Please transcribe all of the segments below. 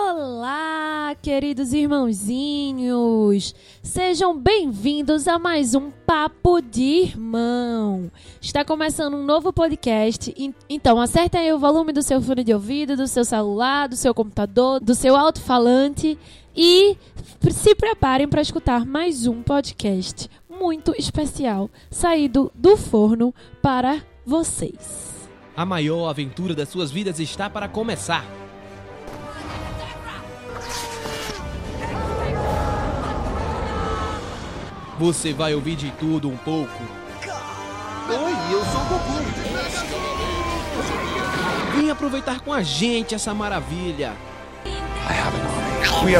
Olá, queridos irmãozinhos! Sejam bem-vindos a mais um Papo de Irmão. Está começando um novo podcast, então acertem aí o volume do seu fone de ouvido, do seu celular, do seu computador, do seu alto-falante e se preparem para escutar mais um podcast muito especial saído do forno para vocês. A maior aventura das suas vidas está para começar. Você vai ouvir de tudo um pouco. Oi, eu sou o Goku. Vem aproveitar com a gente essa maravilha. I have an army. We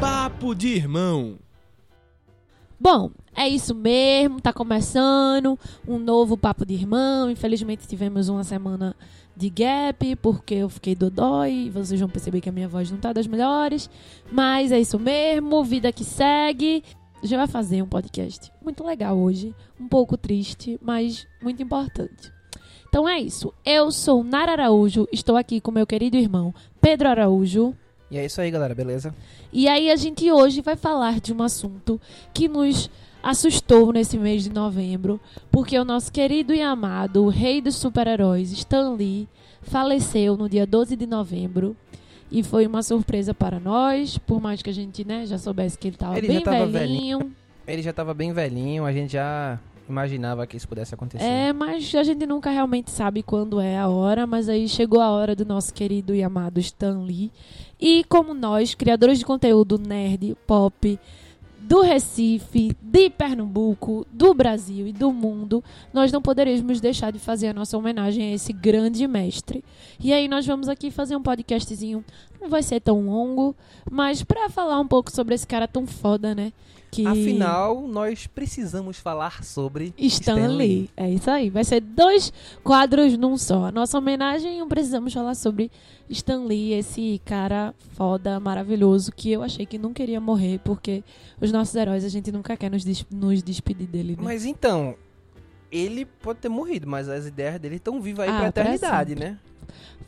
Papo de irmão. Bom, é isso mesmo, tá começando um novo Papo de Irmão. Infelizmente tivemos uma semana de gap, porque eu fiquei dodói. Vocês vão perceber que a minha voz não tá das melhores. Mas é isso mesmo, vida que segue. A gente vai fazer um podcast muito legal hoje. Um pouco triste, mas muito importante. Então é isso. Eu sou Nara Araújo, estou aqui com meu querido irmão Pedro Araújo. E é isso aí, galera, beleza? E aí a gente hoje vai falar de um assunto que nos assustou nesse mês de novembro, porque o nosso querido e amado rei dos super-heróis, Stan Lee, faleceu no dia 12 de novembro. E foi uma surpresa para nós, por mais que a gente né, já soubesse que ele estava bem velhinho. velhinho. Ele já estava bem velhinho, a gente já imaginava que isso pudesse acontecer. É, mas a gente nunca realmente sabe quando é a hora, mas aí chegou a hora do nosso querido e amado Stan Lee. E como nós, criadores de conteúdo nerd, pop, do Recife, de Pernambuco, do Brasil e do mundo, nós não poderíamos deixar de fazer a nossa homenagem a esse grande mestre. E aí nós vamos aqui fazer um podcastzinho, não vai ser tão longo, mas para falar um pouco sobre esse cara tão foda, né? Que... Afinal, nós precisamos falar sobre Stan, Stan Lee. Lee. É isso aí. Vai ser dois quadros num só. A nossa homenagem, precisamos falar sobre Stan Lee, esse cara foda, maravilhoso, que eu achei que não queria morrer, porque os nossos heróis, a gente nunca quer nos, des nos despedir dele. Né? Mas então, ele pode ter morrido, mas as ideias dele estão vivas aí ah, pra eternidade, né?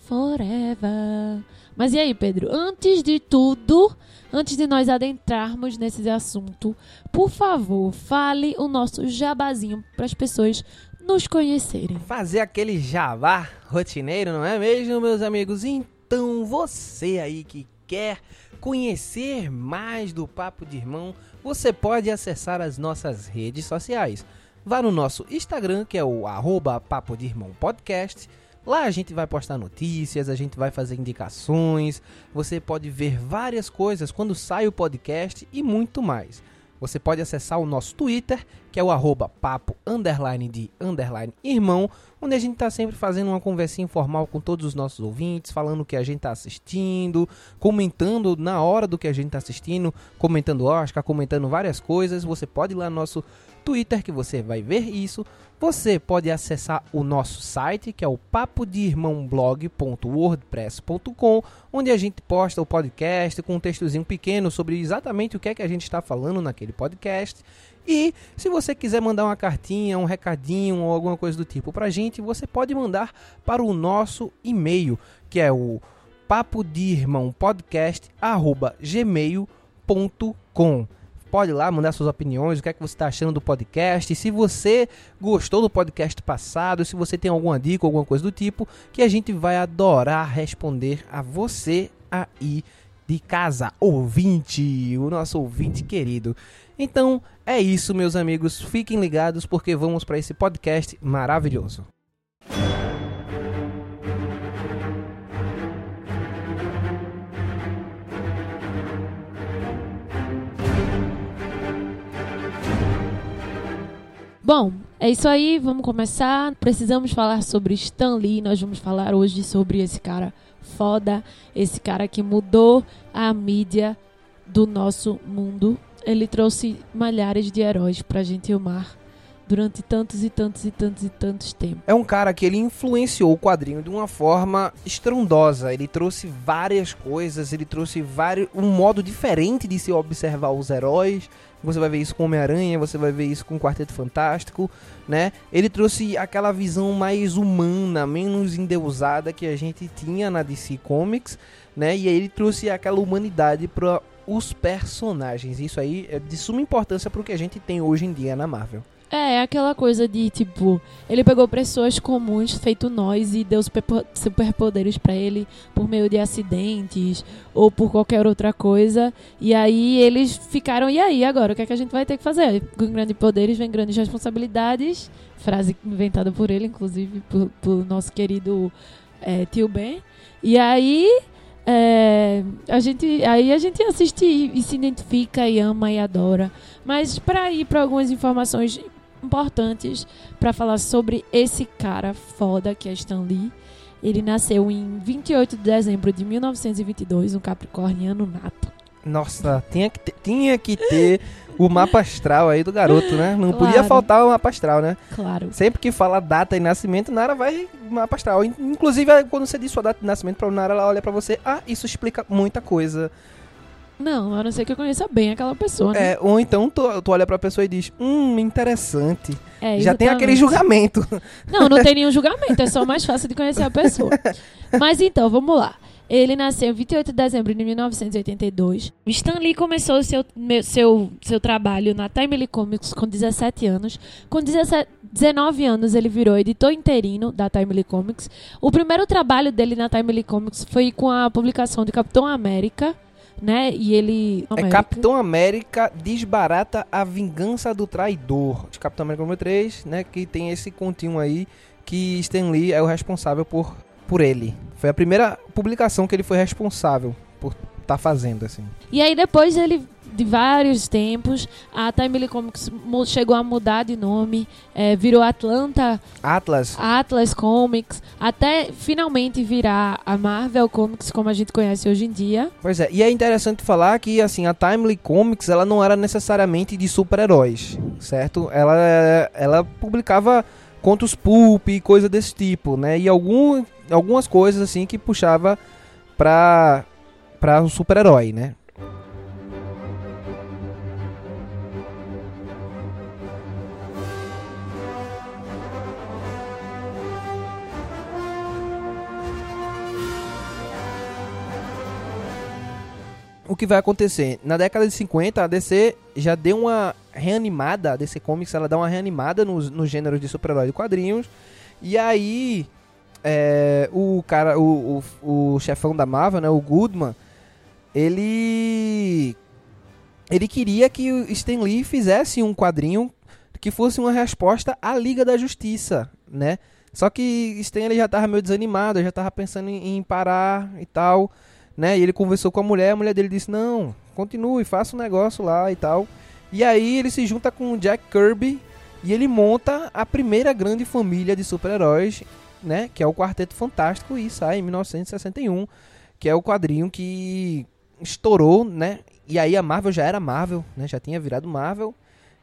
Forever. Mas e aí, Pedro? Antes de tudo, antes de nós adentrarmos nesse assunto, por favor, fale o nosso jabazinho para as pessoas nos conhecerem. Fazer aquele jabá rotineiro, não é mesmo, meus amigos? Então, você aí que quer conhecer mais do Papo de Irmão, você pode acessar as nossas redes sociais. Vá no nosso Instagram, que é o arroba Papo de Irmão Podcast Lá a gente vai postar notícias, a gente vai fazer indicações, você pode ver várias coisas quando sai o podcast e muito mais. Você pode acessar o nosso Twitter, que é o arroba papo underline de underline irmão, onde a gente está sempre fazendo uma conversinha informal com todos os nossos ouvintes, falando o que a gente está assistindo, comentando na hora do que a gente está assistindo, comentando Oscar, comentando várias coisas. Você pode ir lá no nosso Twitter que você vai ver isso. Você pode acessar o nosso site, que é o papodirmãoblog.wordpress.com, onde a gente posta o podcast com um textozinho pequeno sobre exatamente o que é que a gente está falando naquele podcast. E se você quiser mandar uma cartinha, um recadinho ou alguma coisa do tipo para a gente, você pode mandar para o nosso e-mail, que é o papodirmãopodcast@gmail.com pode ir lá mandar suas opiniões, o que é que você está achando do podcast. Se você gostou do podcast passado, se você tem alguma dica, alguma coisa do tipo, que a gente vai adorar responder a você aí de casa, ouvinte, o nosso ouvinte querido. Então é isso, meus amigos. Fiquem ligados porque vamos para esse podcast maravilhoso. Bom, é isso aí, vamos começar. Precisamos falar sobre Stan Lee. Nós vamos falar hoje sobre esse cara foda, esse cara que mudou a mídia do nosso mundo. Ele trouxe milhares de heróis pra gente amar durante tantos e tantos e tantos e tantos tempos. É um cara que ele influenciou o quadrinho de uma forma estrondosa. Ele trouxe várias coisas, ele trouxe vários, um modo diferente de se observar os heróis. Você vai ver isso com Homem-Aranha, você vai ver isso com Quarteto Fantástico, né? Ele trouxe aquela visão mais humana, menos endeusada que a gente tinha na DC Comics, né? E aí ele trouxe aquela humanidade para os personagens. Isso aí é de suma importância para o que a gente tem hoje em dia na Marvel. É, é aquela coisa de, tipo, ele pegou pessoas comuns, feito nós, e deu superpo- superpoderes pra ele por meio de acidentes ou por qualquer outra coisa. E aí eles ficaram, e aí, agora? O que é que a gente vai ter que fazer? Com grandes poderes vem grandes responsabilidades. Frase inventada por ele, inclusive, por, por nosso querido é, tio Ben. E aí. é, a gente, aí a gente assiste e, e se identifica e ama e adora. Mas para ir para algumas informações importantes para falar sobre esse cara foda que é Stan Lee. Ele nasceu em 28 de dezembro de 1922, um capricorniano nato. Nossa, tinha que ter, tinha que ter o mapa astral aí do garoto, né? Não podia Claro. faltar o mapa astral, né? Claro. Sempre que fala data e nascimento, Nara vai mapa astral. In- Inclusive, quando você diz sua data de nascimento pra Nara, ela olha pra você, ah, isso explica muita coisa. Não, a não ser que eu conheça bem aquela pessoa, né? É, ou então tu, tu olha pra pessoa e diz, hum, interessante. É, Já tem aquele julgamento. Não, não tem nenhum julgamento, é só mais fácil de conhecer a pessoa. Mas então, vamos lá. Ele nasceu em 28 de dezembro de 1982. Stan Lee começou seu, seu, seu trabalho na Timely Comics com 17 anos. Com 17, 19 anos, ele virou editor interino da Timely Comics. O primeiro trabalho dele na Timely Comics foi com a publicação de Capitão América, né? E ele... É América. Capitão América desbarata a vingança do traidor. De Capitão América número 3, né? Que tem esse continho aí que Stan Lee é o responsável por, por ele. Foi a primeira publicação que ele foi responsável por estar fazendo, assim. E aí depois ele de vários tempos, a Timely Comics chegou a mudar de nome, eh, virou Atlanta Atlas, Atlas Comics, até finalmente virar a Marvel Comics como a gente conhece hoje em dia. Pois é, e é interessante falar que assim a Timely Comics ela não era necessariamente de super-heróis, certo? Ela, ela publicava contos pulp e coisa desse tipo, né? E algum, algumas coisas assim que puxava pra para o super-herói, né? O que vai acontecer? Na década de 50, a DC já deu uma reanimada, a DC Comics ela dá uma reanimada nos, nos gêneros de super-herói de quadrinhos. E aí, é, o cara, o, o, o chefão da Marvel, né, o Goodman, ele ele queria que o Stan Lee fizesse um quadrinho que fosse uma resposta à Liga da Justiça, né? Só que Stan ele já tava meio desanimado, já tava pensando em, em parar e tal né? E ele conversou com a mulher, a mulher dele disse: "Não, continue, faça um negócio lá e tal". E aí ele se junta com o Jack Kirby e ele monta a primeira grande família de super-heróis, né, que é o Quarteto Fantástico e sai em 1961, que é o quadrinho que estourou, né? E aí a Marvel já era Marvel, né? Já tinha virado Marvel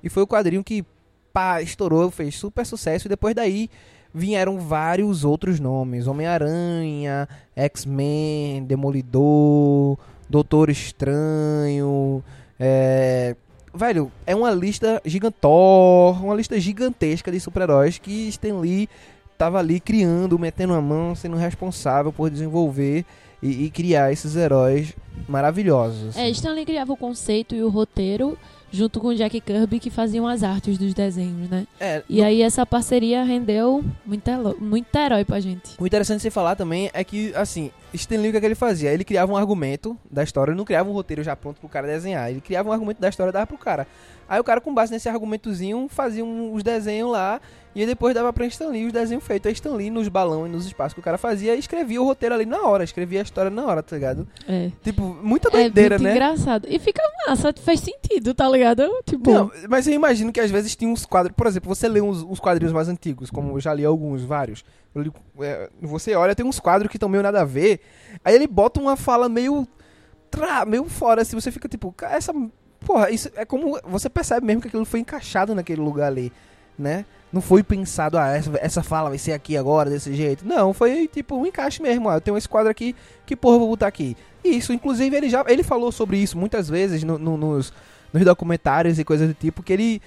e foi o quadrinho que pá, estourou, fez super sucesso e depois daí vieram vários outros nomes: Homem-Aranha, X-Men, Demolidor, Doutor Estranho. É... Velho, é uma lista gigantor, uma lista gigantesca de super-heróis que Stan Lee tava ali criando, metendo a mão, sendo responsável por desenvolver e, e criar esses heróis maravilhosos. É, Stanley criava o conceito e o roteiro junto com o Jack Kirby que faziam as artes dos desenhos, né? É, E aí essa parceria rendeu muito, muito herói pra gente. O interessante de se falar também é que, assim, Stan Lee, o que, é que ele fazia? Ele criava um argumento da história, ele não criava um roteiro já pronto pro cara desenhar. Ele criava um argumento da história e dava pro cara. Aí o cara, com base nesse argumentozinho, fazia um- os desenhos lá e aí depois dava pra Stan Lee os desenhos feitos. Aí Stan Lee, nos balões, nos espaços que o cara fazia, escrevia o roteiro ali na hora, escrevia a história na hora, tá ligado? É. Tipo, muita É doideira, muito né? engraçado. E fica massa, faz sentido, tá ligado? Tipo, Não, mas eu imagino que às vezes tinha uns quadros. Por exemplo, você lê uns, uns quadrinhos mais antigos, como eu já li alguns, vários. Li- é, você olha, tem uns quadros que estão meio nada a ver. Aí ele bota uma fala meio. Tra, meio fora, assim. Você fica tipo, "Ca- essa. Porra, isso é como. Você percebe mesmo que aquilo foi encaixado naquele lugar ali. né? Não foi pensado, ah, essa, essa fala vai ser aqui agora, desse jeito. Não, foi tipo um encaixe mesmo. Ah, eu tenho esse quadro aqui, que porra eu vou botar aqui? Isso, inclusive, ele já ele falou sobre isso muitas vezes no, no- nos, nos documentários e coisas do tipo, que ele,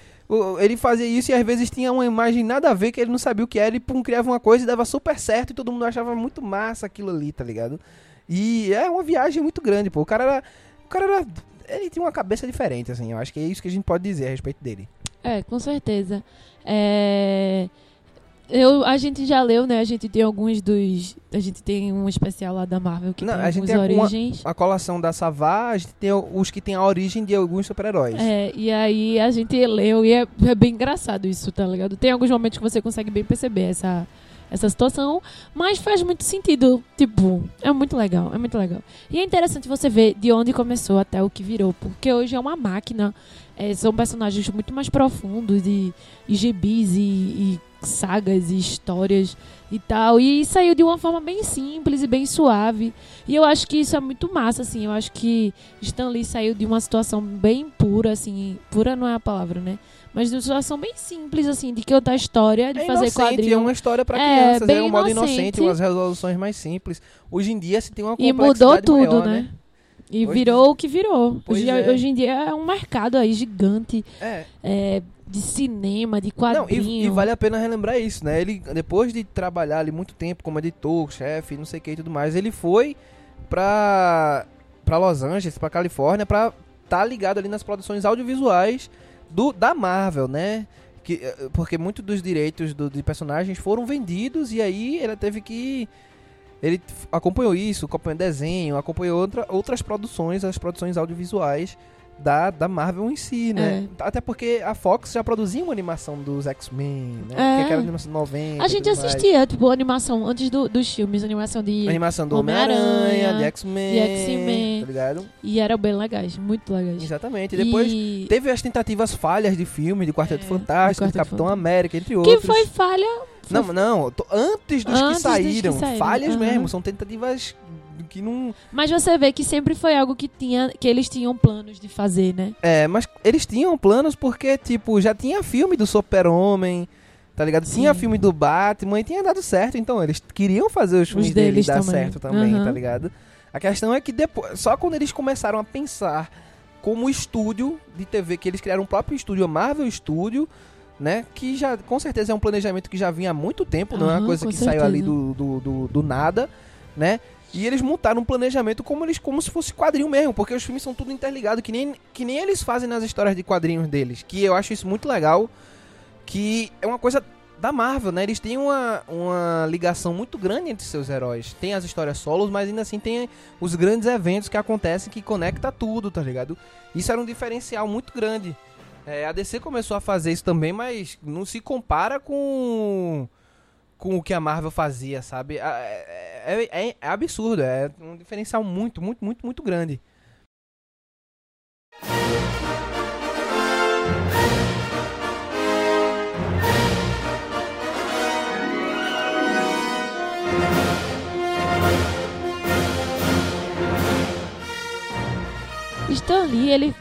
ele fazia isso e às vezes tinha uma imagem nada a ver, que ele não sabia o que era, e pum, criava uma coisa e dava super certo e todo mundo achava muito massa aquilo ali, tá ligado? E é uma viagem muito grande, pô. O cara era. O cara era. Ele tinha uma cabeça diferente, assim. Eu acho que é isso que a gente pode dizer a respeito dele. É, com certeza. É, Eu, a gente já leu, né? A gente tem alguns dos. A gente tem um especial lá da Marvel que Não, tem a gente tem alguma- origens. A colação da Savá, a gente tem os que tem a origem de alguns super-heróis. É, e aí a gente leu e é, é bem engraçado isso, tá ligado? Tem alguns momentos que você consegue bem perceber essa, essa situação, mas faz muito sentido. Tipo, é muito legal, é muito legal. E é interessante você ver de onde começou até o que virou, porque hoje é uma máquina. é, são personagens muito mais profundos e, e gibis e, e sagas e histórias e tal. E saiu de uma forma bem simples e bem suave. E eu acho que isso é muito massa, assim. Eu acho que Stan Lee saiu de uma situação bem pura, assim. Pura não é a palavra, né? Mas de uma situação bem simples, assim, de contar história, de É fazer inocente, quadrinho. é uma história pra É, crianças, é, um modo inocente. inocente, umas resoluções mais simples. Hoje em dia se tem uma E complexidade mudou tudo, maior, né? E Hoje virou o que virou. Hoje, é. hoje em dia é um mercado aí gigante É. é, de cinema, de Não, quadrinho. e, e vale a pena relembrar isso, né? Ele, depois de trabalhar ali muito tempo como editor, chefe, não sei o que e tudo mais, ele foi pra, pra Los Angeles, pra Califórnia, pra tá ligado ali nas produções audiovisuais do, da Marvel, né? Que, eh, porque muitos dos direitos do- de personagens foram vendidos e aí ele teve que. Ele acompanhou isso, acompanhou desenho, acompanhou outra, outras produções, as produções audiovisuais da, da Marvel em si, né? Até porque a Fox já produzia uma animação dos X-Men, né? É. Que era animação de 90. A gente tudo mais. assistia, tipo, animação antes do- dos filmes, animação de. Animação do Homem-Aranha, Homem-Aranha, de X-Men. de X-Men. Tá ligado? E eram bem legais, muito legais. Exatamente. E depois E- teve as tentativas falhas de filme, de Quarteto É, Fantástico, de de Capitão Fantástico. América, entre Que outros. foi falha. foi Não, não, tô- antes dos Antes que dos que saíram. saíram, Falhas aham. mesmo, são tentativas que não. Mas você vê que sempre foi algo que, tinha, que eles tinham planos de fazer, né? É, mas eles tinham planos porque, tipo, já tinha filme do Super-Homem, tá ligado? Tinha Sim. filme do Batman e tinha dado certo, então eles queriam fazer os filmes deles deles dar também. certo também, Aham. tá ligado? A questão é que depois, só quando eles começaram a pensar como estúdio de TV, que eles criaram um próprio estúdio, a Marvel Studio, né? Que já, com certeza, é um planejamento que já vinha há muito tempo, não é uma coisa que saiu ali certeza. do, do, do, do nada, né? E eles montaram um planejamento como eles como se fosse quadrinho mesmo, porque os filmes são tudo interligados, que nem, que nem eles fazem nas histórias de quadrinhos deles. Que eu acho isso muito legal. Que é uma coisa da Marvel, né? Eles têm uma, uma ligação muito grande entre seus heróis. Tem as histórias solos, mas ainda assim tem os grandes eventos que acontecem que conecta tudo, tá ligado? Isso era um diferencial muito grande. É, a DC começou a fazer isso também, mas não se compara com com o que a Marvel fazia, sabe? É, é- é- é absurdo, é um diferencial muito, muito, muito, muito grande. Stan Lee, ele.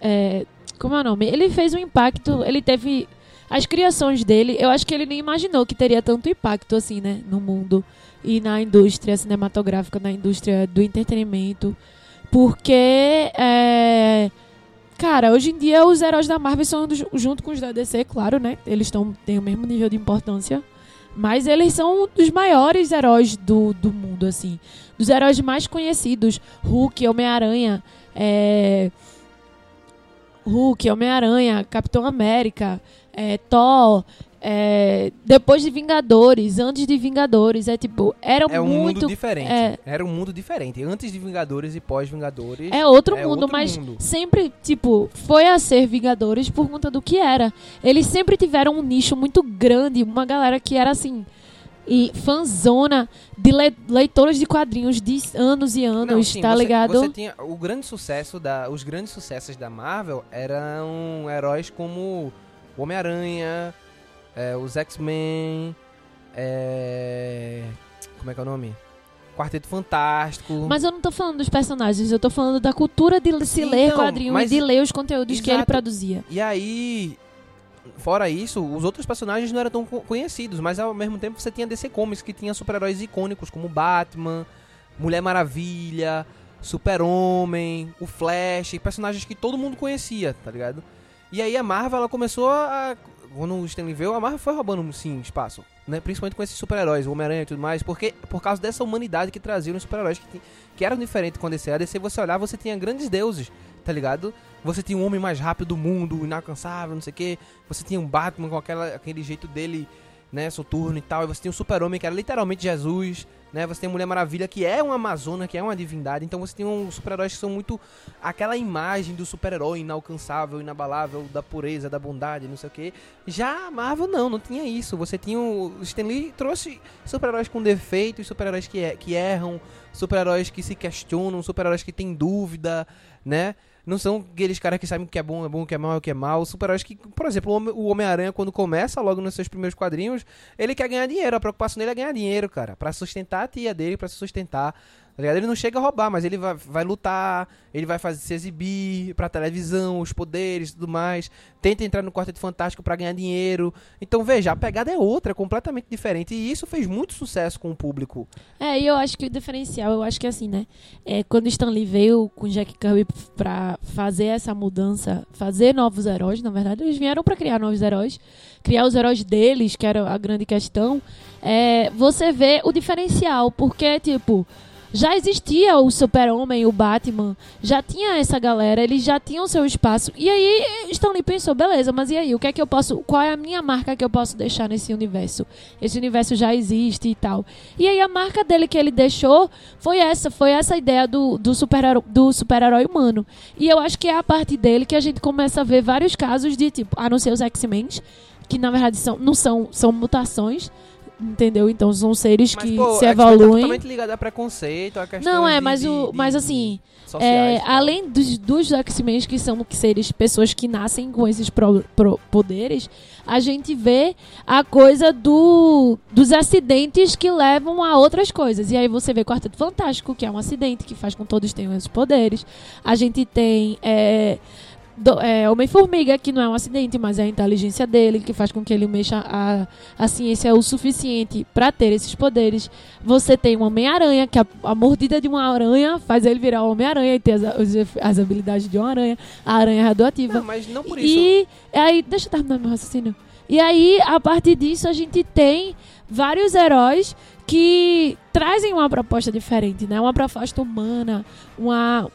é, como é o nome? Ele fez um impacto. Ele teve. As criações dele, eu acho que ele nem imaginou que teria tanto impacto assim, né? No mundo e na indústria cinematográfica, na indústria do entretenimento. Porque. é, Cara, hoje em dia os heróis da Marvel são junto com os da DC, claro, né? Eles tão, têm o mesmo nível de importância. Mas eles são dos maiores heróis do, do mundo, assim. Dos heróis mais conhecidos. Hulk, Homem-Aranha, é... Hulk, Homem-Aranha, Capitão América, é, Thor, é, depois de Vingadores, antes de Vingadores, é tipo, era É um muito mundo diferente. é. Era um mundo diferente. Antes de Vingadores e pós-Vingadores. É outro É mundo, outro mas mundo. sempre, tipo, foi a ser Vingadores por conta do que era. Eles sempre tiveram um nicho muito grande, uma galera que era assim. E fanzona de le leitores de quadrinhos de anos e anos, Não, sim, tá você, ligado? Você tinha o grande sucesso da, os grandes sucessos da Marvel eram heróis como o Homem-Aranha, é, os X-Men, é, como é que é o nome? Quarteto Fantástico. Mas eu não tô falando dos personagens, eu tô falando da cultura de se Sim, ler então, quadrinhos mas- e de ler os conteúdos que ele Exato. produzia. E aí fora isso, os outros personagens não eram tão co- conhecidos, mas ao mesmo tempo você tinha DC Comics que tinha super-heróis icônicos como Batman, Mulher Maravilha, Super-Homem, o Flash, personagens que todo mundo conhecia, tá ligado? E aí a Marvel ela começou a quando o Stanley veio, a Marvel foi roubando sim espaço, né? Principalmente com esses super-heróis, o Homem-Aranha e tudo mais, porque por causa dessa humanidade que traziam os super-heróis que, que eram diferentes a DC. A DC você olhar, você tinha grandes deuses, tá ligado? Você tinha um homem mais rápido do mundo, inalcançável, não sei o quê. Você tinha um Batman com aquela, aquele jeito dele, né, soturno e tal. E você tinha um super-homem que era literalmente Jesus, né? Você tem a Mulher Maravilha que é uma amazona, que é uma divindade. Então você tem um super-heróis que são muito aquela imagem do super-herói inalcançável, inabalável, da pureza, da bondade, não sei o quê. Já a Marvel não, não tinha isso. Você tinha o o Stan Lee trouxe super-heróis com defeitos, super-heróis que, er- que erram, super-heróis que se questionam, super-heróis que têm dúvida, né? Não são aqueles caras que sabem o que é bom, é bom, o que é mal, é o que é mal. Super-heróis que, por exemplo, o Homem- o Homem-Aranha, quando começa, logo nos seus primeiros quadrinhos, ele quer ganhar dinheiro. A preocupação dele é ganhar dinheiro, cara. Pra sustentar a tia dele, pra se sustentar. Tá ligado? Ele não chega a roubar, mas ele vai, vai lutar, ele vai fazer, se exibir pra televisão, os poderes e tudo mais. Tenta entrar no Quarteto Fantástico pra ganhar dinheiro. Então, veja, a pegada é outra, é completamente diferente. E isso fez muito sucesso com o público. É, e eu acho que o diferencial, eu acho que assim, né? É, quando Stan Lee veio com Jack Kirby pra fazer essa mudança, fazer novos heróis, na verdade, eles vieram pra criar novos heróis, criar os heróis deles, que era a grande questão. É, você vê o diferencial, porque, tipo, já existia o Super-Homem, o Batman, já tinha essa galera, eles já tinham seu espaço. E aí Stanley pensou, beleza, mas e aí, o que é que eu posso, qual é a minha marca que eu posso deixar nesse universo? Esse universo já existe e tal. E aí a marca dele que ele deixou foi essa, foi essa ideia do, do super-herói do super-herói humano. E eu acho que é a parte dele que a gente começa a ver vários casos de tipo, a não ser os X-Men, que na verdade são, não são, são mutações, entendeu? Então são seres Mas, que pô, se X-Men Tá evoluem. totalmente ligado a preconceito, a questão Não, é, de- mas, de- o, mas assim, sociais é, tal. além dos, dos X-Men, que são seres, pessoas que nascem com esses pro- pro- poderes, a gente vê a coisa do, dos acidentes que levam a outras coisas. E aí você vê Quarteto Fantástico, que é um acidente que faz com que todos tenham esses poderes. A gente tem. É, do- é, Homem-Formiga, que não é um acidente, mas é a inteligência dele, que faz com que ele mexa a, a ciência o suficiente para ter esses poderes. Você tem o Homem-Aranha, que a, a mordida de uma aranha faz ele virar o Homem-Aranha e ter as, as, as habilidades de uma aranha. A aranha é radioativa. Não, mas não por isso. E aí, deixa eu terminar meu raciocínio. E aí, a partir disso, a gente tem vários heróis que trazem uma proposta diferente, né? Uma proposta humana, uma,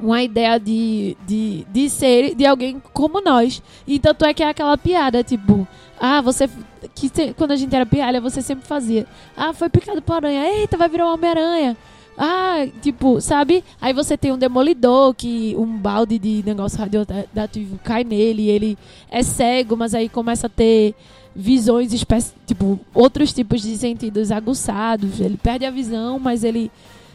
uma ideia de, de, de ser de alguém como nós. E tanto é que é aquela piada, tipo, ah, você. Que quando a gente era piada, você sempre fazia. Ah, foi picado por aranha. Eita, vai virar um Homem-Aranha. Ah, tipo, sabe? Aí você tem um demolidor que um balde de negócio radioativo cai nele ele é cego, mas aí começa a ter visões, tipo, outros tipos de sentidos aguçados. Ele perde a visão, mas ele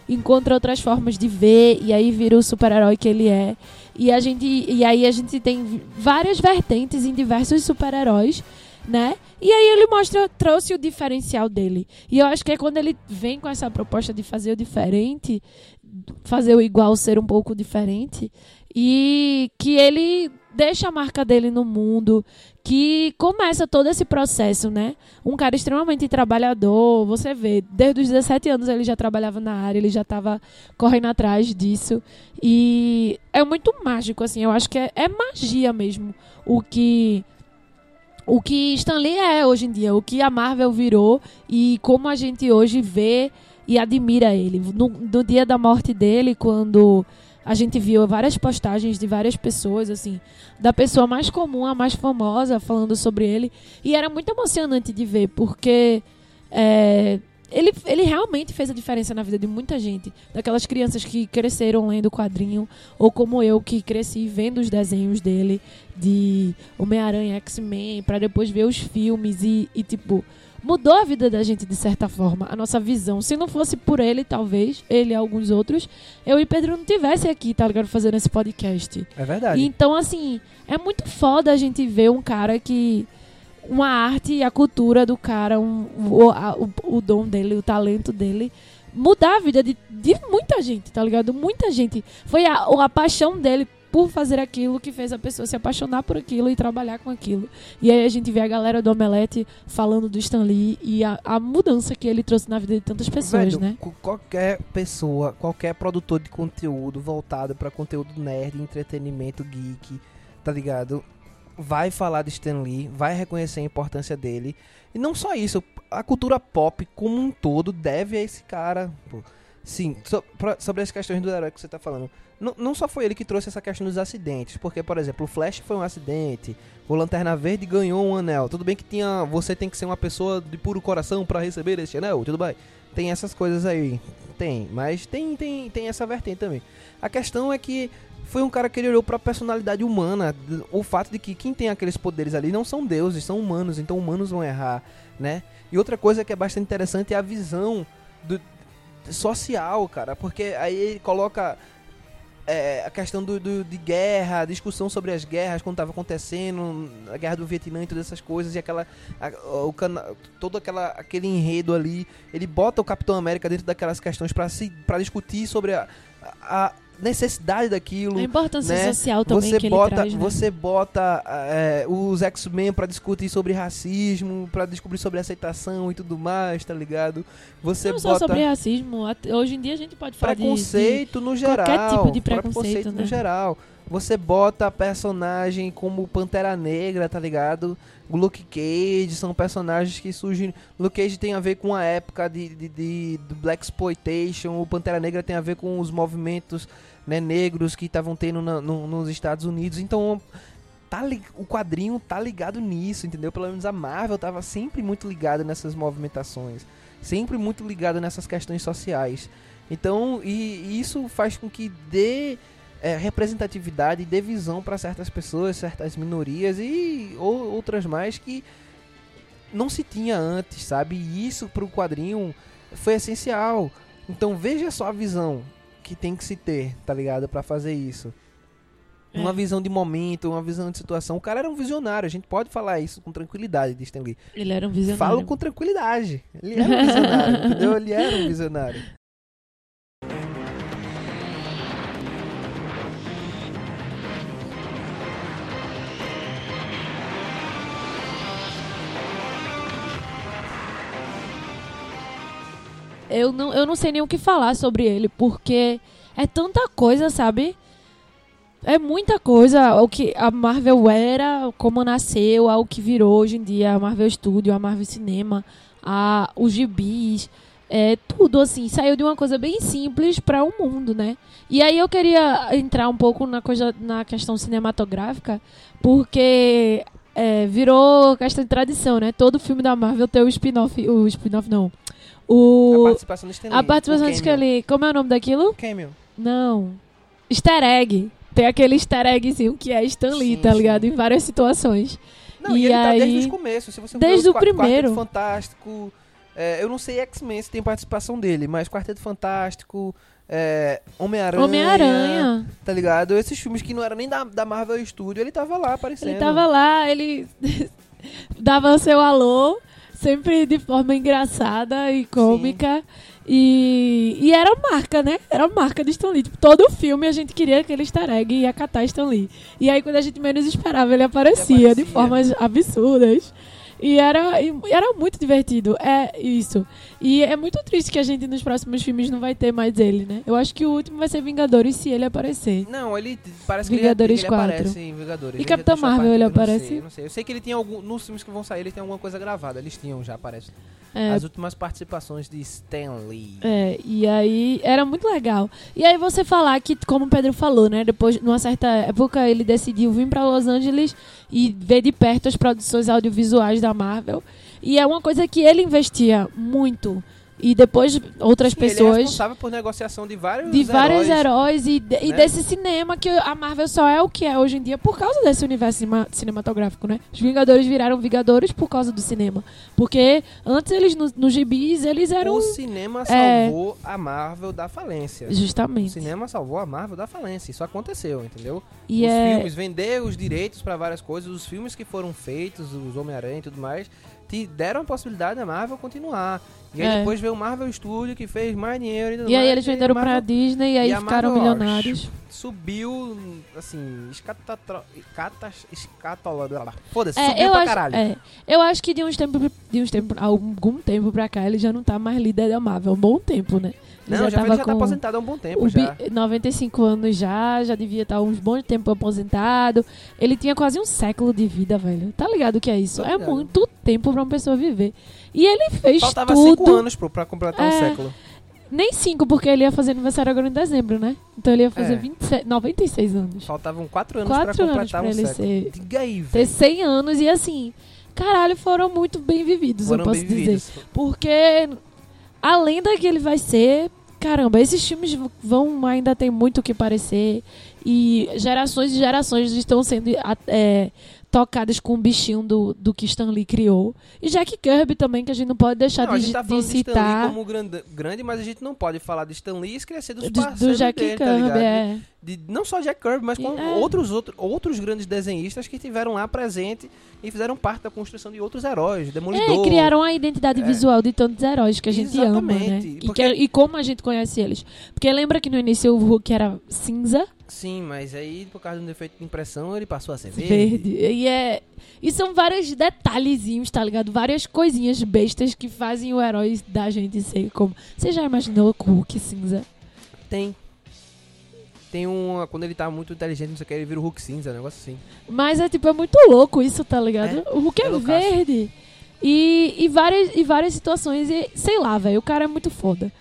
encontra outras formas de ver e aí vira o super-herói que ele é. E a gente e aí a gente tem várias vertentes em diversos super-heróis, né? E aí ele mostra, trouxe o diferencial dele. E eu acho que é quando ele vem com essa proposta de fazer o diferente, fazer o igual ser um pouco diferente, e que ele deixa a marca dele no mundo, que começa todo esse processo, né? Um cara extremamente trabalhador, você vê, desde os 17 anos ele já trabalhava na área, ele já estava correndo atrás disso. E é muito mágico, assim, eu acho que é, é magia mesmo o que o que Stan Lee é hoje em dia, o que a Marvel virou e como a gente hoje vê e admira ele. No, no dia da morte dele, quando a gente viu várias postagens de várias pessoas, assim, da pessoa mais comum à mais famosa falando sobre ele, e era muito emocionante de ver, porque é, ele, ele realmente fez a diferença na vida de muita gente. Daquelas crianças que cresceram lendo o quadrinho, ou como eu, que cresci vendo os desenhos dele, de Homem-Aranha, X-Men, pra depois ver os filmes e, e, tipo, mudou a vida da gente de certa forma, a nossa visão. Se não fosse por ele, talvez, ele e alguns outros, eu e Pedro não tivesse aqui, tá ligado, fazendo esse podcast. É verdade. E Então, assim, é muito foda a gente ver um cara que. Uma arte e a cultura do cara, um, o, a- o, o dom dele, o talento dele, mudar a vida de, de muita gente, tá ligado? Muita gente. Foi a, a paixão dele por fazer aquilo que fez a pessoa se apaixonar por aquilo e trabalhar com aquilo. E aí a gente vê a galera do Omelete falando do Stan Lee e a, a mudança que ele trouxe na vida de tantas pessoas, Velho, né? Qualquer pessoa, qualquer produtor de conteúdo voltado pra conteúdo nerd, entretenimento, geek, tá ligado? Vai falar de Stan Lee, vai reconhecer a importância dele. E não só isso, a cultura pop como um todo deve a esse cara. pô. Sim, so- pra- sobre as questões do herói que você tá falando. Não, não só foi ele que trouxe essa questão dos acidentes, porque, por exemplo, o Flash foi um acidente, o Lanterna Verde ganhou um anel. Tudo bem que tinha, você tem que ser uma pessoa de puro coração pra receber esse anel, tudo bem. Tem essas coisas aí, tem, mas tem, tem, tem essa vertente também. A questão é que foi um cara que ele olhou pra personalidade humana, o fato de que quem tem aqueles poderes ali não são deuses, são humanos, então humanos vão errar, né? E outra coisa que é bastante interessante é a visão do, social, cara, porque aí ele coloca é, a questão do, do- de guerra, discussão sobre as guerras quando estava acontecendo, a guerra do Vietnã e todas essas coisas, e aquela, a- o cana, todo aquela, aquele enredo ali, ele bota o Capitão América dentro daquelas questões para discutir sobre a, a necessidade daquilo. A importância né? social também Você que bota, ele traz, né? você bota é, os X-Men pra discutir sobre racismo, pra descobrir sobre aceitação e tudo mais, tá ligado? Você Não só bota sobre racismo, hoje em dia a gente pode falar de- de, preconceito no geral. qualquer tipo de preconceito, no né? geral. Você bota personagem como Pantera Negra, tá ligado? O Luke Cage, são personagens que surgem. Luke Cage tem a ver com a época de, de, de- do Black Exploitation. O Pantera Negra tem a ver com os movimentos né, negros que estavam tendo na- no- nos Estados Unidos. Então, tá li- o quadrinho tá ligado nisso, entendeu? Pelo menos a Marvel tava sempre muito ligada nessas movimentações. Sempre muito ligada nessas questões sociais. Então, e, e isso faz com que dê é, representatividade e dê visão para certas pessoas, certas minorias e ou, outras mais que não se tinha antes, sabe? E isso para o quadrinho foi essencial. Então veja só a visão que tem que se ter, tá ligado? Para fazer isso. Uma É. visão de momento, uma visão de situação. O cara era um visionário, a gente pode falar isso com tranquilidade Stan Lee. Ele era um visionário. Falo com tranquilidade. Ele era um visionário, entendeu? Ele era um visionário. Eu não, eu não sei nem o que falar sobre ele, porque é tanta coisa, sabe? É muita coisa. O que a Marvel era, como nasceu, ao que virou hoje em dia, a Marvel Studio, a Marvel Cinema, a, os gibis. É, tudo assim, saiu de uma coisa bem simples para o mundo, né? E aí eu queria entrar um pouco na, coisa, na questão cinematográfica, porque é, virou questão de tradição, né? Todo filme da Marvel tem o spin-off, o spin-off não. A O, participação do Stan Lee. a participação o de cameo. Scully. Como é o nome daquilo? Cameo. Não. Easter egg. Tem aquele easter eggzinho que é Stan Lee, Sim, tá sim. ligado? Em várias situações. Não, e, E ele tá aí- desde o começo. Se você Desde o primeiro. Fantástico. é, eu não sei X-Men se tem participação dele, mas Quarteto Fantástico, é, Homem-Aranha. Homem-Aranha. Tá ligado? Esses filmes que não eram nem da, da Marvel Studio, ele tava lá aparecendo. Ele tava lá, ele dava seu alô, sempre de forma engraçada e cômica. E, e era marca, né? Era marca de Stan Lee. Tipo, todo filme a gente queria aquele easter egg e ia catar Stan Lee. E aí, quando a gente menos esperava, ele aparecia, Ele de aparecia. formas absurdas. E era, e era muito divertido. É isso. E é muito triste que a gente nos próximos filmes não vai ter mais ele, né? Eu acho que o último vai ser Vingadores se ele aparecer. Não, ele parece que Vingadores ele, ele 4. aparece em Vingadores. E Ele Capitã deixou a Marvel, ele eu não aparece? Sei, eu não sei. Eu sei que ele tem algum. Nos filmes que vão sair, ele tem alguma coisa gravada. Eles tinham já, parece. É, As últimas participações de Stan Lee. É, e aí era muito legal. E aí você falar que, como o Pedro falou, né? Depois, numa certa época, ele decidiu vir pra Los Angeles e ver de perto as produções audiovisuais da Marvel. E é uma coisa que ele investia muito. E depois outras Sim, Ele é pessoas. responsável por negociação de vários De vários heróis. heróis e, de- e né? desse cinema que a Marvel só é o que é hoje em dia por causa desse universo cima- cinematográfico, né? Os Vingadores viraram Vingadores por causa do cinema. Porque antes eles, nos no gibis, eles eram. O cinema É. salvou a Marvel da falência. O Justamente. cinema salvou a Marvel da falência. Isso aconteceu, entendeu? E os é. filmes, vender os direitos pra várias coisas, os filmes que foram feitos, os Homem-Aranha e tudo mais, te deram a possibilidade da Marvel continuar. E aí É. depois veio o Marvel Studio que fez mais dinheiro e E aí eles venderam pra Marvel Disney e aí e ficaram Marvel, milionários. Subiu, assim, escatatro... catas... escatoló... Foda-se, É, subiu eu pra acho, caralho. é, eu acho que de uns tempos, de uns tempos, algum tempo pra cá, ele já não tá mais líder da Marvel. Um bom tempo, né? Não, já, ele tava já tá aposentado há um bom tempo já. Bi- 95 anos já, já devia estar uns bons tempo aposentado. Ele tinha quase um século de vida, velho. Tá ligado o que é isso? Tô É ligado. muito tempo pra uma pessoa viver. E ele fez Faltava tudo. cinco anos pro, pra completar um É. século. Nem cinco, porque ele ia fazer aniversário agora em dezembro, né? Então ele ia fazer É. 26, 96 anos. Faltavam quatro anos Quatro pra anos completar pra um ele século. ser- Diga aí, Ter velho. 100 anos e assim, caralho, foram muito bem vividos, Foram eu posso dizer. vividos. Porque a lenda que ele vai ser, caramba, esses filmes vão ainda tem muito o que parecer. E gerações e gerações estão sendo a- é, tocadas com o bichinho do, do que Stan Lee criou. E Jack Kirby também, que a gente não pode deixar Não, a de, gente tá de falando de Stan citar. Lee como grande, grande, mas a gente não pode falar de Stan Lee e esquecer dos do, do parceiros Jack dele, tá Kirby, ligado? é. De, não só Jack Kirby, mas com É. outros, outro, outros grandes desenhistas que tiveram lá presente e fizeram parte da construção de outros heróis. Demolidor. É, criaram a identidade É. visual de tantos heróis que a gente ama, né? Exatamente, E, porque- que- e como a gente conhece eles. Porque lembra que no início o Hulk era cinza, Sim, mas aí, por causa de um defeito de impressão, ele passou a ser verde. verde. E, é, e são vários detalhezinhos, tá ligado? Várias coisinhas bestas que fazem o herói da gente ser como. Você já imaginou o Hulk cinza? Tem. Tem uma. Quando ele tá muito inteligente, não sei o que, ele vira o Hulk cinza, um negócio assim. Mas é tipo, é muito louco isso, tá ligado? É, o Hulk é, é verde. E, e, várias, e várias situações, e sei lá, velho, o cara é muito foda.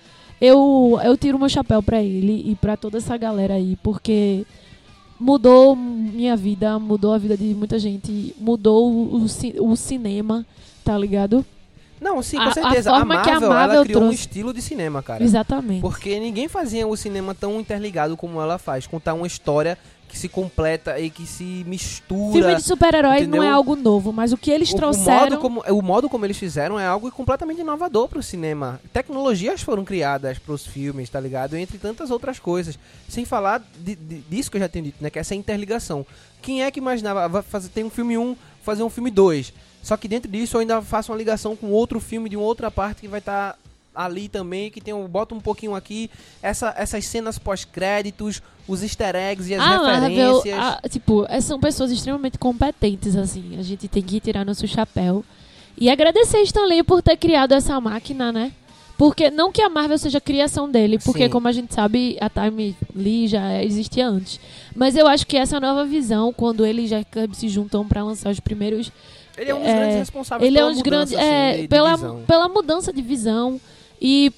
Eu, eu tiro meu chapéu pra ele e pra toda essa galera aí, porque mudou minha vida, mudou a vida de muita gente, mudou o, ci- o cinema, tá ligado? Não, sim, A- com a certeza. A, forma que a Marvel, ela Marvel criou um trouxe. estilo de cinema, cara. Exatamente. Porque ninguém fazia o cinema tão interligado como ela faz. Contar uma história que se completa e que se mistura. Filme de super-herói não é algo novo, mas o que eles O- o, trouxeram. modo como, o modo como eles fizeram é algo completamente inovador pro cinema. Tecnologias foram criadas pros filmes, tá ligado? Entre tantas outras coisas. Sem falar de- de- disso que eu já tenho dito, né? Que é essa interligação. Quem é que imaginava, fazer, tem um filme 1, fazer um filme 2. Só que dentro disso eu ainda faço uma ligação com outro filme de uma outra parte que vai estar ali também, que tem um, bota um pouquinho aqui, essa, essas cenas pós-créditos, os easter eggs e as a Marvel, referências. a- tipo, é- são pessoas extremamente competentes, assim. A gente tem que tirar nosso chapéu. E agradecer Stan Lee por ter criado essa máquina, né? Porque não que a Marvel seja a criação dele, porque Sim. como a gente sabe, a Time Lee já existia antes. Mas eu acho que essa nova visão, quando ele e Jack Kirby se juntam pra lançar os primeiros Ele é um dos é, grandes responsáveis ele é pela um dos mudança, grandes assim, é, de- de pela, visão. pela mudança de visão e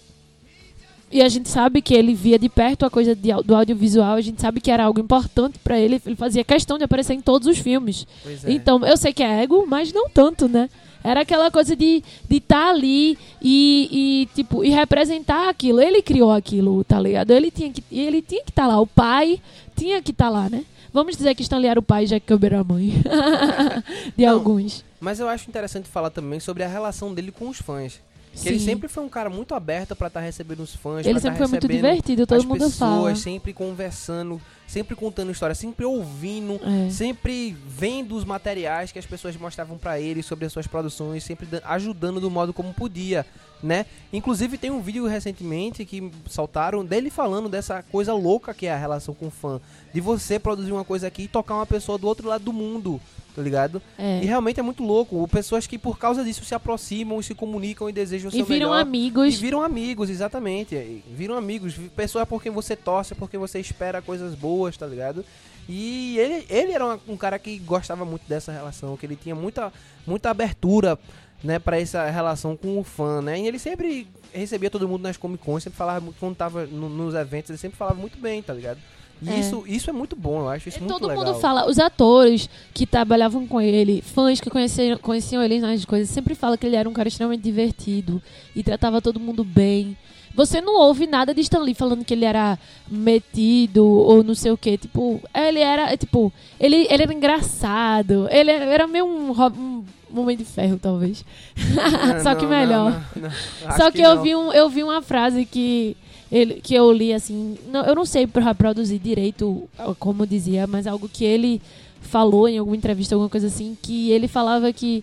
e a gente sabe que ele via de perto a coisa de do audiovisual, a gente sabe que era algo importante pra ele, ele fazia questão de aparecer em todos os filmes. É. Então, eu sei que é ego, mas não tanto, né? Era aquela coisa de estar de tá ali e, e, tipo, e representar aquilo. Ele criou aquilo, tá ligado? Ele tinha que ele tinha que estar lá. O pai tinha que estar lá, né? Vamos dizer que Stan Lee era o pai, já que Kirby era a mãe. de Não, alguns. Mas eu acho interessante falar também sobre a relação dele com os fãs. Que ele sempre foi um cara muito aberto pra estar recebendo os fãs. Ele pra sempre tá foi muito recebendo divertido, todo as mundo pessoas, fala. sempre conversando, sempre contando histórias, sempre ouvindo, É. sempre vendo os materiais que as pessoas mostravam pra ele sobre as suas produções, sempre dan- ajudando do modo como podia, né? Inclusive tem um vídeo recentemente que soltaram dele falando dessa coisa louca que é a relação com o fã, de você produzir uma coisa aqui e tocar uma pessoa do outro lado do mundo, tá ligado? É. E realmente é muito louco. Pessoas que por causa disso se aproximam e se comunicam e desejam o E seu viram melhor. amigos. E viram amigos, exatamente. E Viram amigos. Pessoas por quem você torce, por quem você espera coisas boas, tá ligado? E ele, ele era um cara que gostava muito dessa relação, que ele tinha muita, muita abertura, né, pra essa relação com o fã, né? E ele sempre recebia todo mundo nas Comic Con, sempre falava, muito- quando tava no- nos eventos, ele sempre falava muito bem, tá ligado? E É. isso, isso é muito bom, eu acho isso muito Todo legal. mundo fala, os atores que trabalhavam com ele, fãs que conheciam, conheciam ele nas coisas, sempre fala que ele era um cara extremamente divertido e tratava todo mundo bem. Você não ouve nada de Stan Lee falando que ele era metido ou não sei o que. Tipo, ele era, é, tipo, ele, ele era engraçado. Ele era meio um, um Homem de Ferro, talvez. Ah, Só que não, melhor. não, não, não. Só que, eu, não. vi um, eu vi uma frase que, ele, que eu li assim. não- eu não sei pra produzir direito como dizia, mas algo que ele falou em alguma entrevista, alguma coisa assim, que ele falava que,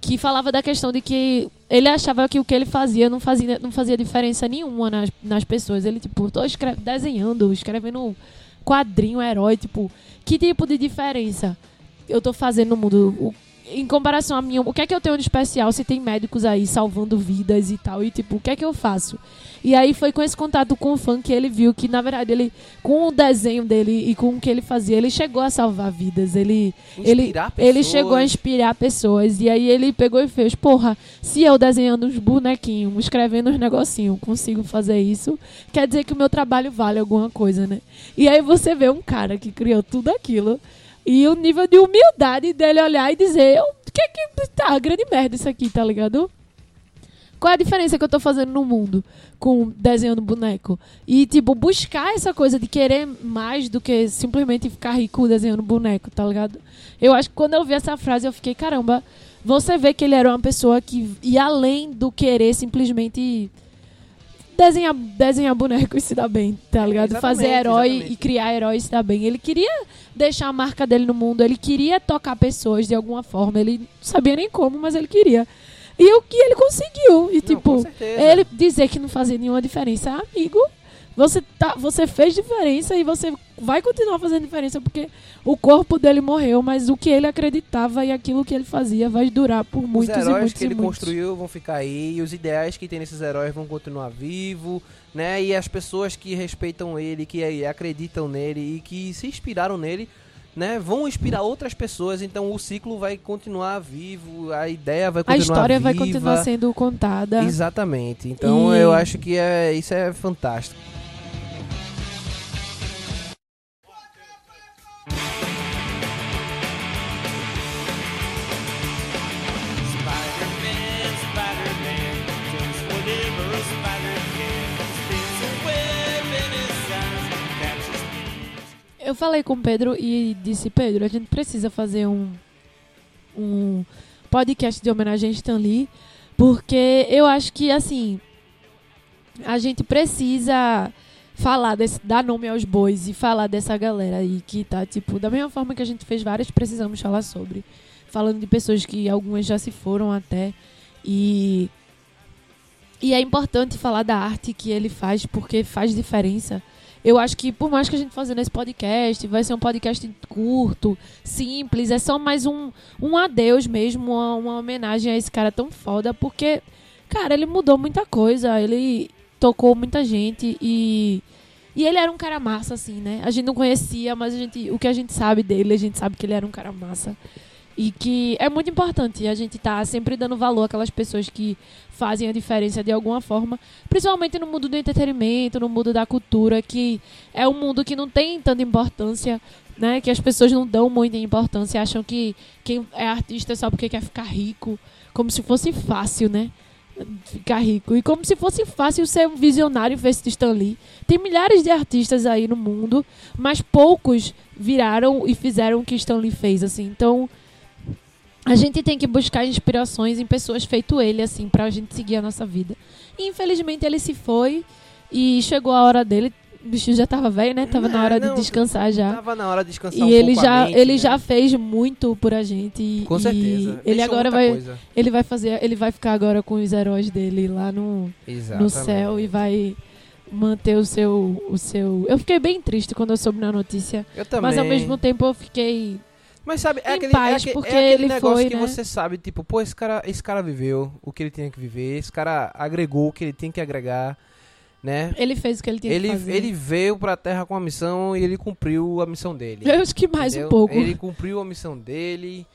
que falava da questão de que ele achava que o que ele fazia não fazia, não fazia diferença nenhuma nas, nas pessoas. Ele, tipo, tô escre- desenhando, escrevendo quadrinho, herói, tipo, que tipo de diferença eu tô fazendo no mundo? O- em comparação a mim, o que é que eu tenho de especial se tem médicos aí salvando vidas e tal? E, tipo, o que é que eu faço? E aí foi com esse contato com o fã que ele viu que, na verdade, ele, com o desenho dele e com o que ele fazia, ele chegou a salvar vidas. Ele, ele, Inspirar ele pessoas. chegou a inspirar pessoas. E aí ele pegou e fez, porra, se eu desenhando uns bonequinhos, escrevendo uns negocinhos, consigo fazer isso, quer dizer que o meu trabalho vale alguma coisa, né? E aí você vê um cara que criou tudo aquilo e o nível de humildade dele olhar e dizer, o que que tá, grande merda isso aqui, tá ligado? Qual é a diferença que eu tô fazendo no mundo com desenhando boneco? E, tipo, buscar essa coisa de querer mais do que simplesmente ficar rico desenhando boneco, tá ligado? Eu acho que quando eu vi essa frase, eu fiquei, caramba, você vê que ele era uma pessoa que ia além do querer simplesmente desenhar, desenhar boneco e se dar bem, tá ligado? exatamente, Fazer herói exatamente. e criar herói e se dar bem. Ele queria deixar a marca dele no mundo, ele queria tocar pessoas de alguma forma, ele não sabia nem como, mas ele queria. E o que ele conseguiu. E Não, tipo, ele dizer que não fazia nenhuma diferença, amigo, você, tá, você fez diferença e você vai continuar fazendo diferença porque o corpo dele morreu, mas o que ele acreditava e aquilo que ele fazia vai durar por muitos os e heróis muitos que e ele muitos. construiu vão ficar aí, e os ideais que tem nesses heróis vão continuar vivos, né? E as pessoas que respeitam ele, que acreditam nele e que se inspiraram nele, né? Vão inspirar outras pessoas, então o ciclo vai continuar vivo, a ideia vai A continuar história vai viva. continuar sendo contada. Exatamente. Então E- eu acho que é, isso é fantástico. Eu falei com o Pedro e disse, Pedro, a gente precisa fazer um, um podcast de homenagem a Stan Lee, porque eu acho que, assim, a gente precisa falar, desse, dar nome aos bois e falar dessa galera aí que tá, tipo, da mesma forma que a gente fez várias, precisamos falar sobre. Falando de pessoas que algumas já se foram até. E. E é importante falar da arte que ele faz, porque faz diferença. Eu acho que, por mais que a gente fazendo esse podcast, vai ser um podcast curto, simples, é só mais um, um adeus mesmo, uma, uma homenagem a esse cara tão foda, porque, cara, ele mudou muita coisa, ele tocou muita gente e. E ele era um cara massa, assim, né? A gente não conhecia, mas a gente, o que a gente sabe dele, a gente sabe que ele era um cara massa. E que é muito importante a gente tá sempre dando valor àquelas pessoas que fazem a diferença de alguma forma, principalmente no mundo do entretenimento, no mundo da cultura, que é um mundo que não tem tanta importância, né? Que as pessoas não dão muita importância, acham que quem é artista só porque quer ficar rico, como se fosse fácil, né? Ficar rico. E como se fosse fácil ser um visionário feito de Stan Lee. Tem milhares de artistas aí no mundo, mas poucos viraram e fizeram o que Stan Lee fez, assim. Então, a gente tem que buscar inspirações em pessoas feito ele, assim, pra gente seguir a nossa vida. E infelizmente ele se foi e chegou a hora dele. O bicho já tava velho, né? Tava na É, hora não, de descansar já. Tava na hora de descansar E um ele já, mente, ele né? já fez muito por a gente. e- Com certeza. Ele Deixou agora vai, coisa. ele vai fazer, ele vai ficar agora com os heróis dele lá no, no céu e vai manter o seu, o seu. Eu fiquei bem triste quando eu soube na notícia, Eu também. mas ao mesmo tempo eu fiquei Mas sabe, é em aquele, paz, é aquele, porque é aquele ele negócio foi, que né? você sabe, tipo, pô, esse cara, esse cara viveu o que ele tinha que viver, esse cara agregou o que ele tinha que agregar, né? Ele fez o que ele tinha Ele, que fazer. ele veio pra Terra com a missão e ele cumpriu a missão dele. Eu acho que mais entendeu? um pouco. Ele cumpriu a missão dele.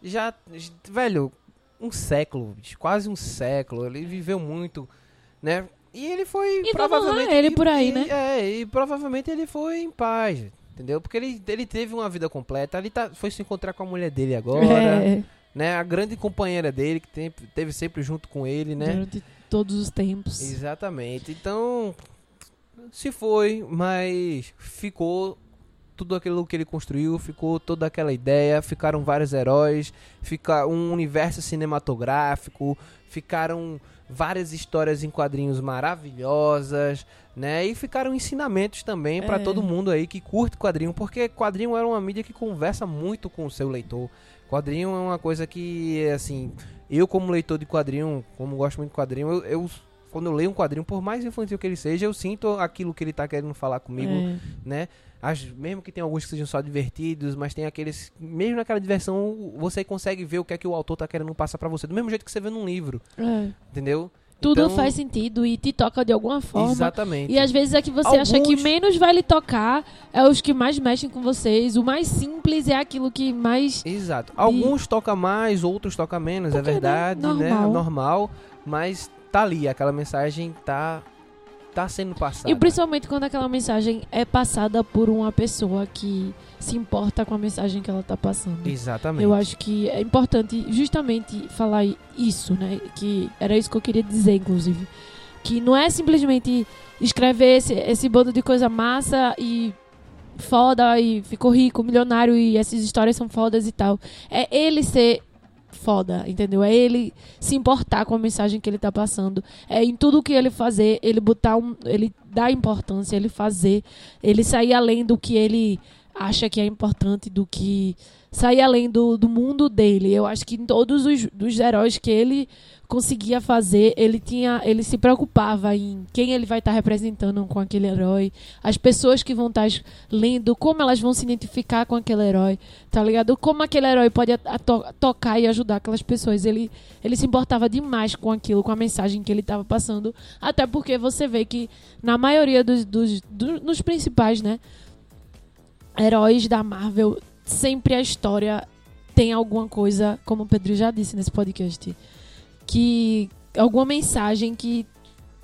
Já, velho, um século, quase um século. Ele viveu muito, né? E ele foi E provavelmente ele e- por aí, e- né? É, e provavelmente ele foi em paz, entendeu? Porque ele, ele teve uma vida completa. Ele tá, foi se encontrar com a mulher dele agora, É, né? A grande companheira dele que tem, teve sempre junto com ele, né? durante todos os tempos. Exatamente. Então, se foi, mas ficou tudo aquilo que ele construiu, ficou toda aquela ideia, ficaram vários heróis, fica um universo cinematográfico, ficaram várias histórias em quadrinhos maravilhosas, né? E ficaram ensinamentos também pra É. todo mundo aí que curte quadrinho, porque quadrinho era uma mídia que conversa muito com o seu leitor. Quadrinho é uma coisa que, assim, eu como leitor de quadrinho, como gosto muito de quadrinho, eu, eu- quando eu leio um quadrinho, por mais infantil que ele seja, eu sinto aquilo que ele tá querendo falar comigo, É. né? As- mesmo que tenha alguns que sejam só divertidos, mas tem aqueles, mesmo naquela diversão, você consegue ver o que é que o autor tá querendo passar pra você, do mesmo jeito que você vê num livro, É. entendeu? Tudo Então, faz sentido e te toca de alguma forma. Exatamente. E às vezes é que você acha que Alguns- menos vai lhe tocar, é os que mais mexem com vocês. O mais simples é aquilo que mais. Exato. Alguns toca mais, outros toca menos, Porque, é né, verdade, né? normal. Normal, mas tá ali, aquela mensagem tá tá sendo passada. E principalmente quando aquela mensagem é passada por uma pessoa que se importa com a mensagem que ela tá passando. Exatamente. Eu acho que é importante justamente falar isso, né? Que era isso que eu queria dizer, inclusive. Que não é simplesmente escrever esse, esse bando de coisa massa e foda e ficou rico, milionário e essas histórias são fodas e tal. É ele ser foda, entendeu? É ele se importar com a mensagem que ele tá passando. É em tudo que ele fazer, ele botar um, ele dar importância, ele fazer, ele sair além do que ele acha que é importante, do que sair além do, do mundo dele. Eu acho que em todos os dos heróis que ele conseguia fazer, ele tinha, ele se preocupava em quem ele vai estar representando com aquele herói, as pessoas que vão estar lendo, como elas vão se identificar com aquele herói, tá ligado? Como aquele herói pode to- tocar e ajudar aquelas pessoas. Ele, ele se importava demais com aquilo, com a mensagem que ele estava passando, até porque você vê que na maioria dos, dos, dos nos principais, né, heróis da Marvel, sempre a história tem alguma coisa, como o Pedro já disse nesse podcast, que alguma mensagem que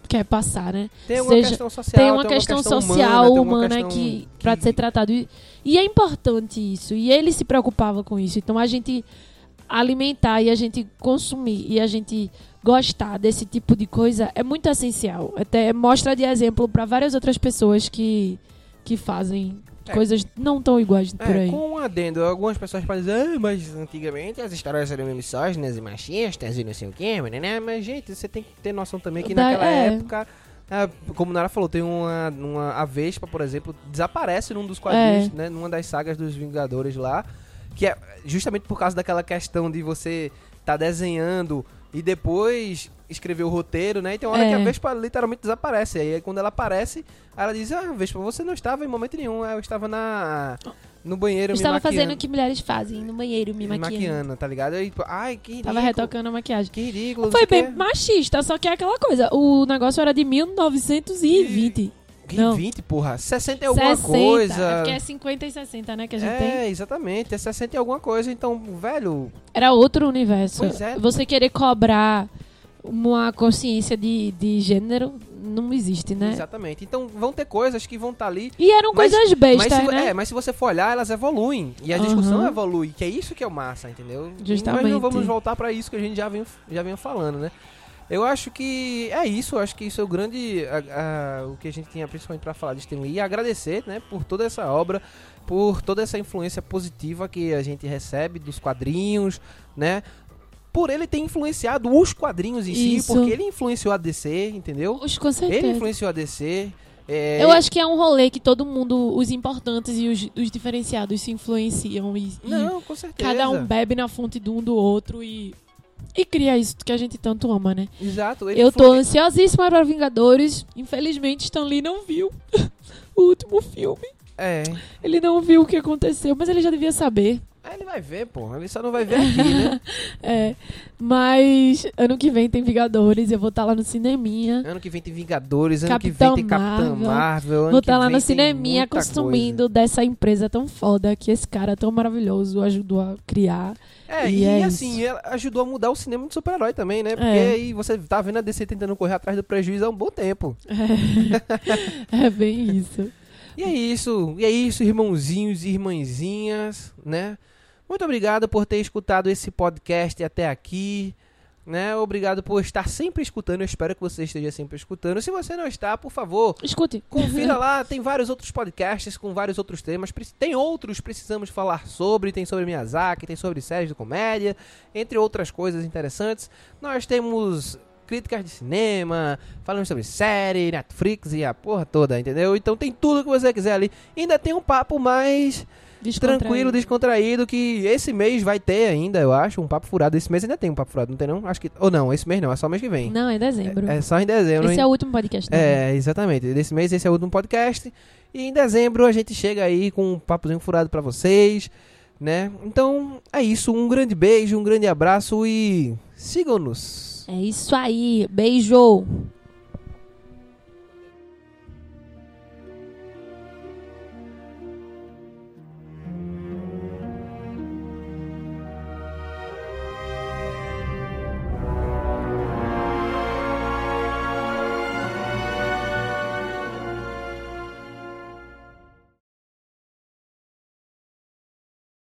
quer passar, né? tem alguma seja- questão social, tem uma questão, social tem uma humana, questão que para ser tratado. E, e é importante isso. E ele se preocupava com isso. Então a gente alimentar e a gente consumir e a gente gostar desse tipo de coisa é muito essencial. Até mostra de exemplo para várias outras pessoas que que fazem É. coisas não tão iguais por É, aí com um adendo, algumas pessoas podem dizer, ah, mas antigamente as histórias eram misóginas e machistas e não sei o que, né? Mas, gente, você tem que ter noção também que Da- naquela é. época, ah, como Nara falou, tem uma, uma. A Vespa, por exemplo, desaparece num dos quadrinhos, É. né? Numa das sagas dos Vingadores lá. Que é justamente por causa daquela questão de você tá desenhando e depois escrever o roteiro, né? E tem uma hora É. que a Vespa literalmente desaparece. Aí quando ela aparece, ela diz, ah, Vespa, você não estava em momento nenhum. Eu estava na. No banheiro Eu estava fazendo o que mulheres fazem no banheiro me me maquiando, maquiando, tá ligado? Aí, tipo, ai, que ridículo. tava retocando a maquiagem Que ridículo. foi bem quê. machista só que é aquela coisa o negócio era de 1920 Que não. 20, porra. 60 e alguma 60. coisa. É porque é 50 e 60, né, que a gente tem. É, exatamente. É 60 e alguma coisa. Então, velho, Era outro universo. Pois é. Você querer cobrar uma consciência de, de gênero não existe, né? exatamente. Então, vão ter coisas que vão estar ali. E eram Mas- coisas Mas bestas, se, né? é, mas se você for olhar, elas evoluem. E a Aham. discussão evolui, que é isso que é o massa, entendeu? Justamente. Mas não vamos voltar pra isso que a gente já vem, já vem falando, né? Eu acho que é isso, eu acho que isso é o grande. a- a- o que a gente tinha principalmente pra falar de Stan Lee. E agradecer, né, por toda essa obra, por toda essa influência positiva que a gente recebe dos quadrinhos, né? Por ele ter influenciado os quadrinhos em si, Isso. porque ele influenciou a DC, entendeu? Oxe, com certeza. Ele influenciou a DC. é, Eu acho que é um rolê que todo mundo, os importantes e os, os diferenciados se influenciam e, e Não, com certeza. cada um bebe na fonte do um do outro e, e cria isso que a gente tanto ama, né? Exato. ele Eu tô influi- ansiosíssima para Vingadores. Infelizmente, Stan Lee não viu o último filme. É. Ele não viu o que aconteceu, mas ele já devia saber. Aí ele vai ver, pô. Ele só não vai ver aqui, né? É, mas ano que vem tem Vingadores, eu vou estar lá no cineminha. Ano que vem tem Vingadores, ano Capitão que vem tem Capitã Marvel. Marvel. ano Vou estar lá vem no cineminha consumindo dessa empresa tão foda que esse cara tão maravilhoso ajudou a criar. É, E e, é assim, ela ajudou a mudar o cinema de super-herói também, né? Porque É. aí você tá vendo a DC tentando correr atrás do prejuízo há um bom tempo. É bem isso. E é isso, e é isso, irmãozinhos e irmãzinhas, né? Muito obrigado por ter escutado esse podcast até aqui, né? Obrigado por estar sempre escutando. Eu espero que você esteja sempre escutando. Se você não está, por favor, Escute. Confira lá, tem vários outros podcasts com vários outros temas. Tem outros precisamos falar sobre, tem sobre Miyazaki, tem sobre séries de comédia, entre outras coisas interessantes. Nós temos críticas de cinema, falamos sobre série, Netflix e a porra toda, entendeu? Então tem tudo que você quiser ali. Ainda tem um papo mais Descontraído. tranquilo, descontraído, que esse mês vai ter ainda, eu acho, um papo furado. Esse mês ainda tem um papo furado, não tem não? Acho que. Ou não, esse mês não, é só mês que vem. Não, é dezembro. É, é só em dezembro. Esse é o último podcast. né? É, exatamente. Desse mês esse é o último podcast. E em dezembro a gente chega aí com um papozinho furado pra vocês, né? Então é isso. Um grande beijo, um grande abraço e sigam-nos. É isso aí. Beijo.